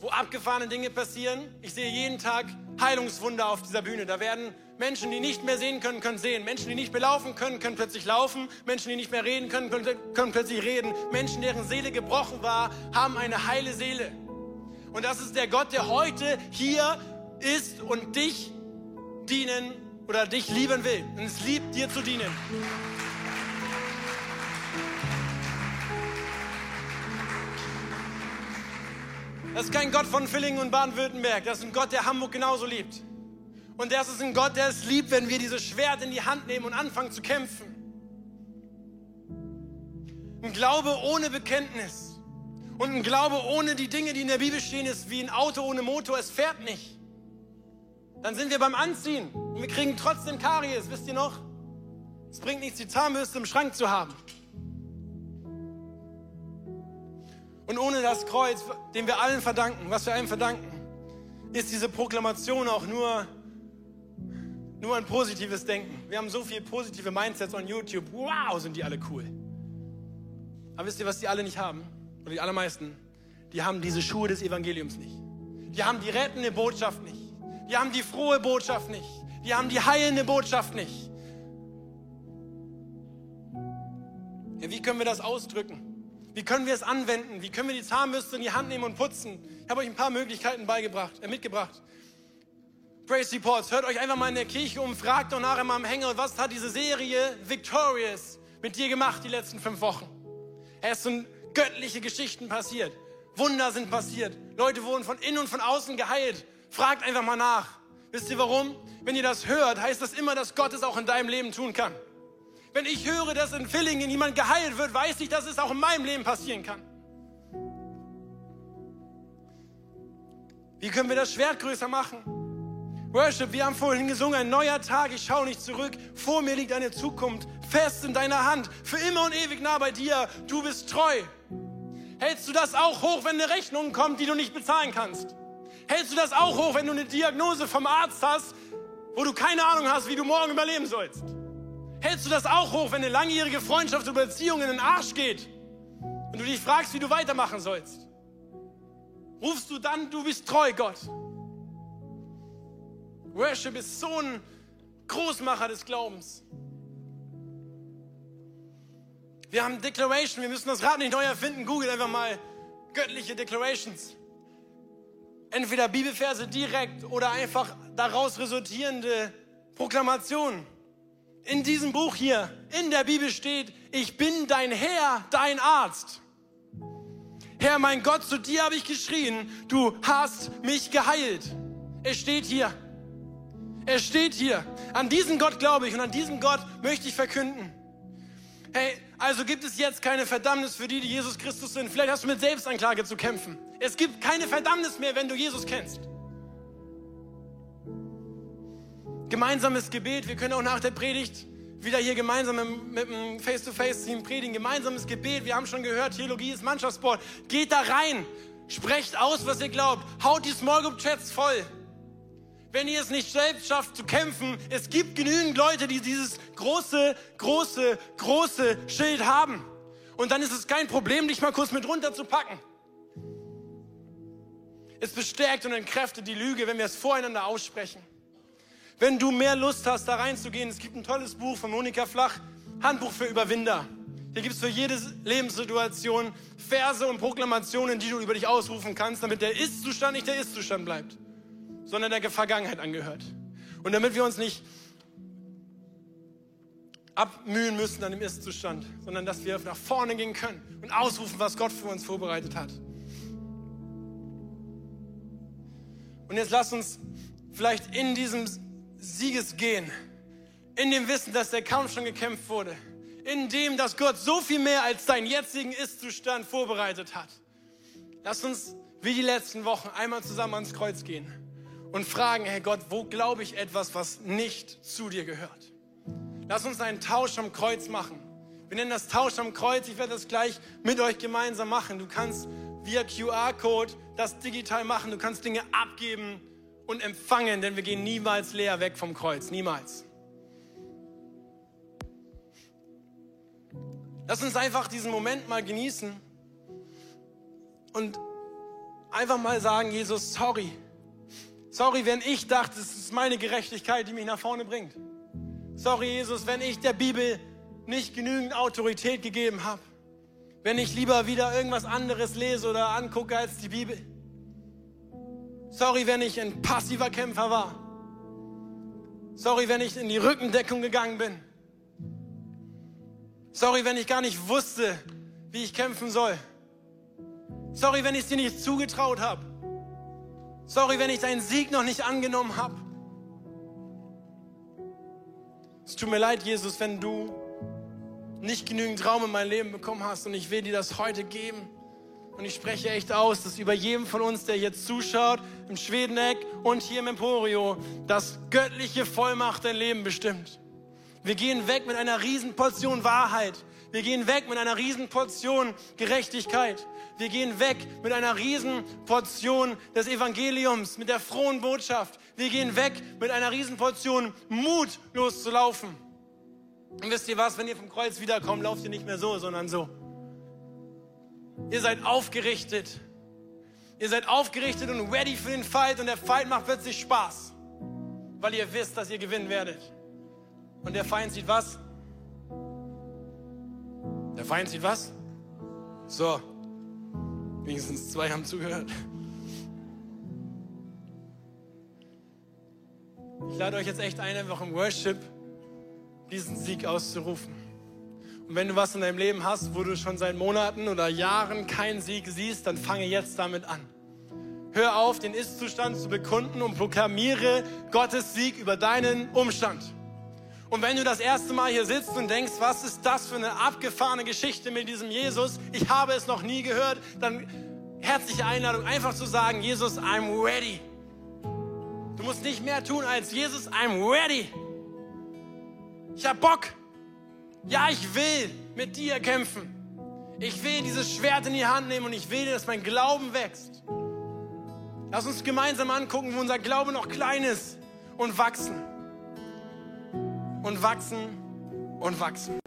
wo abgefahrene Dinge passieren. Ich sehe jeden Tag Heilungswunder auf dieser Bühne. Da werden Menschen, die nicht mehr sehen können, können sehen. Menschen, die nicht mehr laufen können, können plötzlich laufen. Menschen, die nicht mehr reden können, können, können plötzlich reden. Menschen, deren Seele gebrochen war, haben eine heile Seele. Und das ist der Gott, der heute hier ist und dich dienen oder dich lieben will. Und es liebt, dir zu dienen. Das ist kein Gott von Villingen und Baden-Württemberg. Das ist ein Gott, der Hamburg genauso liebt. Und das ist ein Gott, der es liebt, wenn wir dieses Schwert in die Hand nehmen und anfangen zu kämpfen. Ein Glaube ohne Bekenntnis und ein Glaube ohne die Dinge, die in der Bibel stehen, ist wie ein Auto ohne Motor, es fährt nicht. Dann sind wir beim Anziehen und wir kriegen trotzdem Karies, wisst ihr noch? Es bringt nichts, die Zahnbürste im Schrank zu haben. Und ohne das Kreuz, dem wir allen verdanken, was wir allen verdanken, ist diese Proklamation auch nur nur ein positives Denken. Wir haben so viele positive Mindsets on YouTube. Wow, sind die alle cool. Aber wisst ihr, was die alle nicht haben? Oder die allermeisten? Die haben diese Schuhe des Evangeliums nicht. Die haben die rettende Botschaft nicht. Die haben die frohe Botschaft nicht. Die haben die heilende Botschaft nicht. Ja, wie können wir das ausdrücken? Wie können wir es anwenden? Wie können wir die Zahnbürste in die Hand nehmen und putzen? Ich habe euch ein paar Möglichkeiten beigebracht, äh, mitgebracht. Praise Reports. Hört euch einfach mal in der Kirche um, fragt doch nachher mal am Hänger, was hat diese Serie Victorious mit dir gemacht die letzten fünf Wochen? Es sind göttliche Geschichten passiert. Wunder sind passiert. Leute wurden von innen und von außen geheilt. Fragt einfach mal nach. Wisst ihr warum? Wenn ihr das hört, heißt das immer, dass Gott es auch in deinem Leben tun kann. Wenn ich höre, dass in Villingen jemand geheilt wird, weiß ich, dass es auch in meinem Leben passieren kann. Wie können wir das Schwert größer machen? Worship, wir haben vorhin gesungen, ein neuer Tag, ich schaue nicht zurück, vor mir liegt eine Zukunft fest in deiner Hand, für immer und ewig nah bei dir. Du bist treu. Hältst du das auch hoch, wenn eine Rechnung kommt, die du nicht bezahlen kannst? Hältst du das auch hoch, wenn du eine Diagnose vom Arzt hast, wo du keine Ahnung hast, wie du morgen überleben sollst? Hältst du das auch hoch, wenn eine langjährige Freundschaft oder Beziehung in den Arsch geht und du dich fragst, wie du weitermachen sollst? Rufst du dann, du bist treu, Gott. Worship ist so ein Großmacher des Glaubens. Wir haben Declaration, wir müssen das Rad nicht neu erfinden. Google einfach mal göttliche Declarations. Entweder Bibelverse direkt oder einfach daraus resultierende Proklamationen. In diesem Buch hier, in der Bibel steht, ich bin dein Herr, dein Arzt. Herr, mein Gott, zu dir habe ich geschrien, du hast mich geheilt. Es steht hier. Es steht hier. An diesen Gott glaube ich und an diesem Gott möchte ich verkünden. Hey, also gibt es jetzt keine Verdammnis für die, die Jesus Christus sind. Vielleicht hast du mit Selbstanklage zu kämpfen. Es gibt keine Verdammnis mehr, wenn du Jesus kennst. Gemeinsames Gebet. Wir können auch nach der Predigt wieder hier gemeinsam mit dem Face-to-Face-Team predigen. Gemeinsames Gebet. Wir haben schon gehört, Theologie ist Mannschaftssport. Geht da rein. Sprecht aus, was ihr glaubt. Haut die Small Group Chats voll. Wenn ihr es nicht selbst schafft zu kämpfen, es gibt genügend Leute, die dieses große, große, große Schild haben. Und dann ist es kein Problem, dich mal kurz mit runterzupacken. Es bestärkt und entkräftet die Lüge, wenn wir es voreinander aussprechen. Wenn du mehr Lust hast, da reinzugehen, es gibt ein tolles Buch von Monika Flach, Handbuch für Überwinder. Hier gibt es für jede Lebenssituation Verse und Proklamationen, die du über dich ausrufen kannst, damit der Ist-Zustand nicht der Ist-Zustand bleibt, sondern der Vergangenheit angehört. Und damit wir uns nicht abmühen müssen an dem Ist-Zustand, sondern dass wir nach vorne gehen können und ausrufen, was Gott für uns vorbereitet hat. Und jetzt lass uns vielleicht in diesem Sieges gehen. In dem Wissen, dass der Kampf schon gekämpft wurde. In dem, dass Gott so viel mehr als deinen jetzigen Ist-Zustand vorbereitet hat. Lass uns wie die letzten Wochen einmal zusammen ans Kreuz gehen und fragen, Herr Gott, wo glaube ich etwas, was nicht zu dir gehört? Lass uns einen Tausch am Kreuz machen. Wir nennen das Tausch am Kreuz. Ich werde das gleich mit euch gemeinsam machen. Du kannst via QR-Code das digital machen. Du kannst Dinge abgeben und empfangen, denn wir gehen niemals leer weg vom Kreuz. Niemals. Lass uns einfach diesen Moment mal genießen und einfach mal sagen, Jesus, sorry. Sorry, wenn ich dachte, es ist meine Gerechtigkeit, die mich nach vorne bringt. Sorry, Jesus, wenn ich der Bibel nicht genügend Autorität gegeben habe. Wenn ich lieber wieder irgendwas anderes lese oder angucke als die Bibel. Sorry, wenn ich ein passiver Kämpfer war. Sorry, wenn ich in die Rückendeckung gegangen bin. Sorry, wenn ich gar nicht wusste, wie ich kämpfen soll. Sorry, wenn ich es dir nicht zugetraut habe. Sorry, wenn ich deinen Sieg noch nicht angenommen habe. Es tut mir leid, Jesus, wenn du nicht genügend Raum in mein Leben bekommen hast und ich will dir das heute geben. Und ich spreche echt aus, dass über jedem von uns, der jetzt zuschaut, im Schwedeneck und hier im Emporio, das göttliche Vollmacht dein Leben bestimmt. Wir gehen weg mit einer riesen Portion Wahrheit. Wir gehen weg mit einer riesen Portion Gerechtigkeit. Wir gehen weg mit einer riesen Portion des Evangeliums, mit der frohen Botschaft. Wir gehen weg mit einer riesen Portion Mut loszulaufen. Und wisst ihr was, wenn ihr vom Kreuz wiederkommt, lauft ihr nicht mehr so, sondern so. Ihr seid aufgerichtet. Ihr seid aufgerichtet und ready für den Fight und der Fight macht plötzlich Spaß, weil ihr wisst, dass ihr gewinnen werdet. Und der Feind sieht was? Der Feind sieht was? So, wenigstens zwei haben zugehört. Ich lade euch jetzt echt ein, einfach im Worship diesen Sieg auszurufen. Und wenn du was in deinem Leben hast, wo du schon seit Monaten oder Jahren keinen Sieg siehst, dann fange jetzt damit an. Hör auf, den Ist-Zustand zu bekunden und proklamiere Gottes Sieg über deinen Umstand. Und wenn du das erste Mal hier sitzt und denkst, was ist das für eine abgefahrene Geschichte mit diesem Jesus, ich habe es noch nie gehört, dann herzliche Einladung, einfach zu sagen, Jesus, I'm ready. Du musst nicht mehr tun als Jesus, I'm ready. Ich hab Bock. Ja, ich will mit dir kämpfen. Ich will dieses Schwert in die Hand nehmen und ich will, dass mein Glauben wächst. Lass uns gemeinsam angucken, wo unser Glaube noch klein ist und wachsen. Und wachsen und wachsen.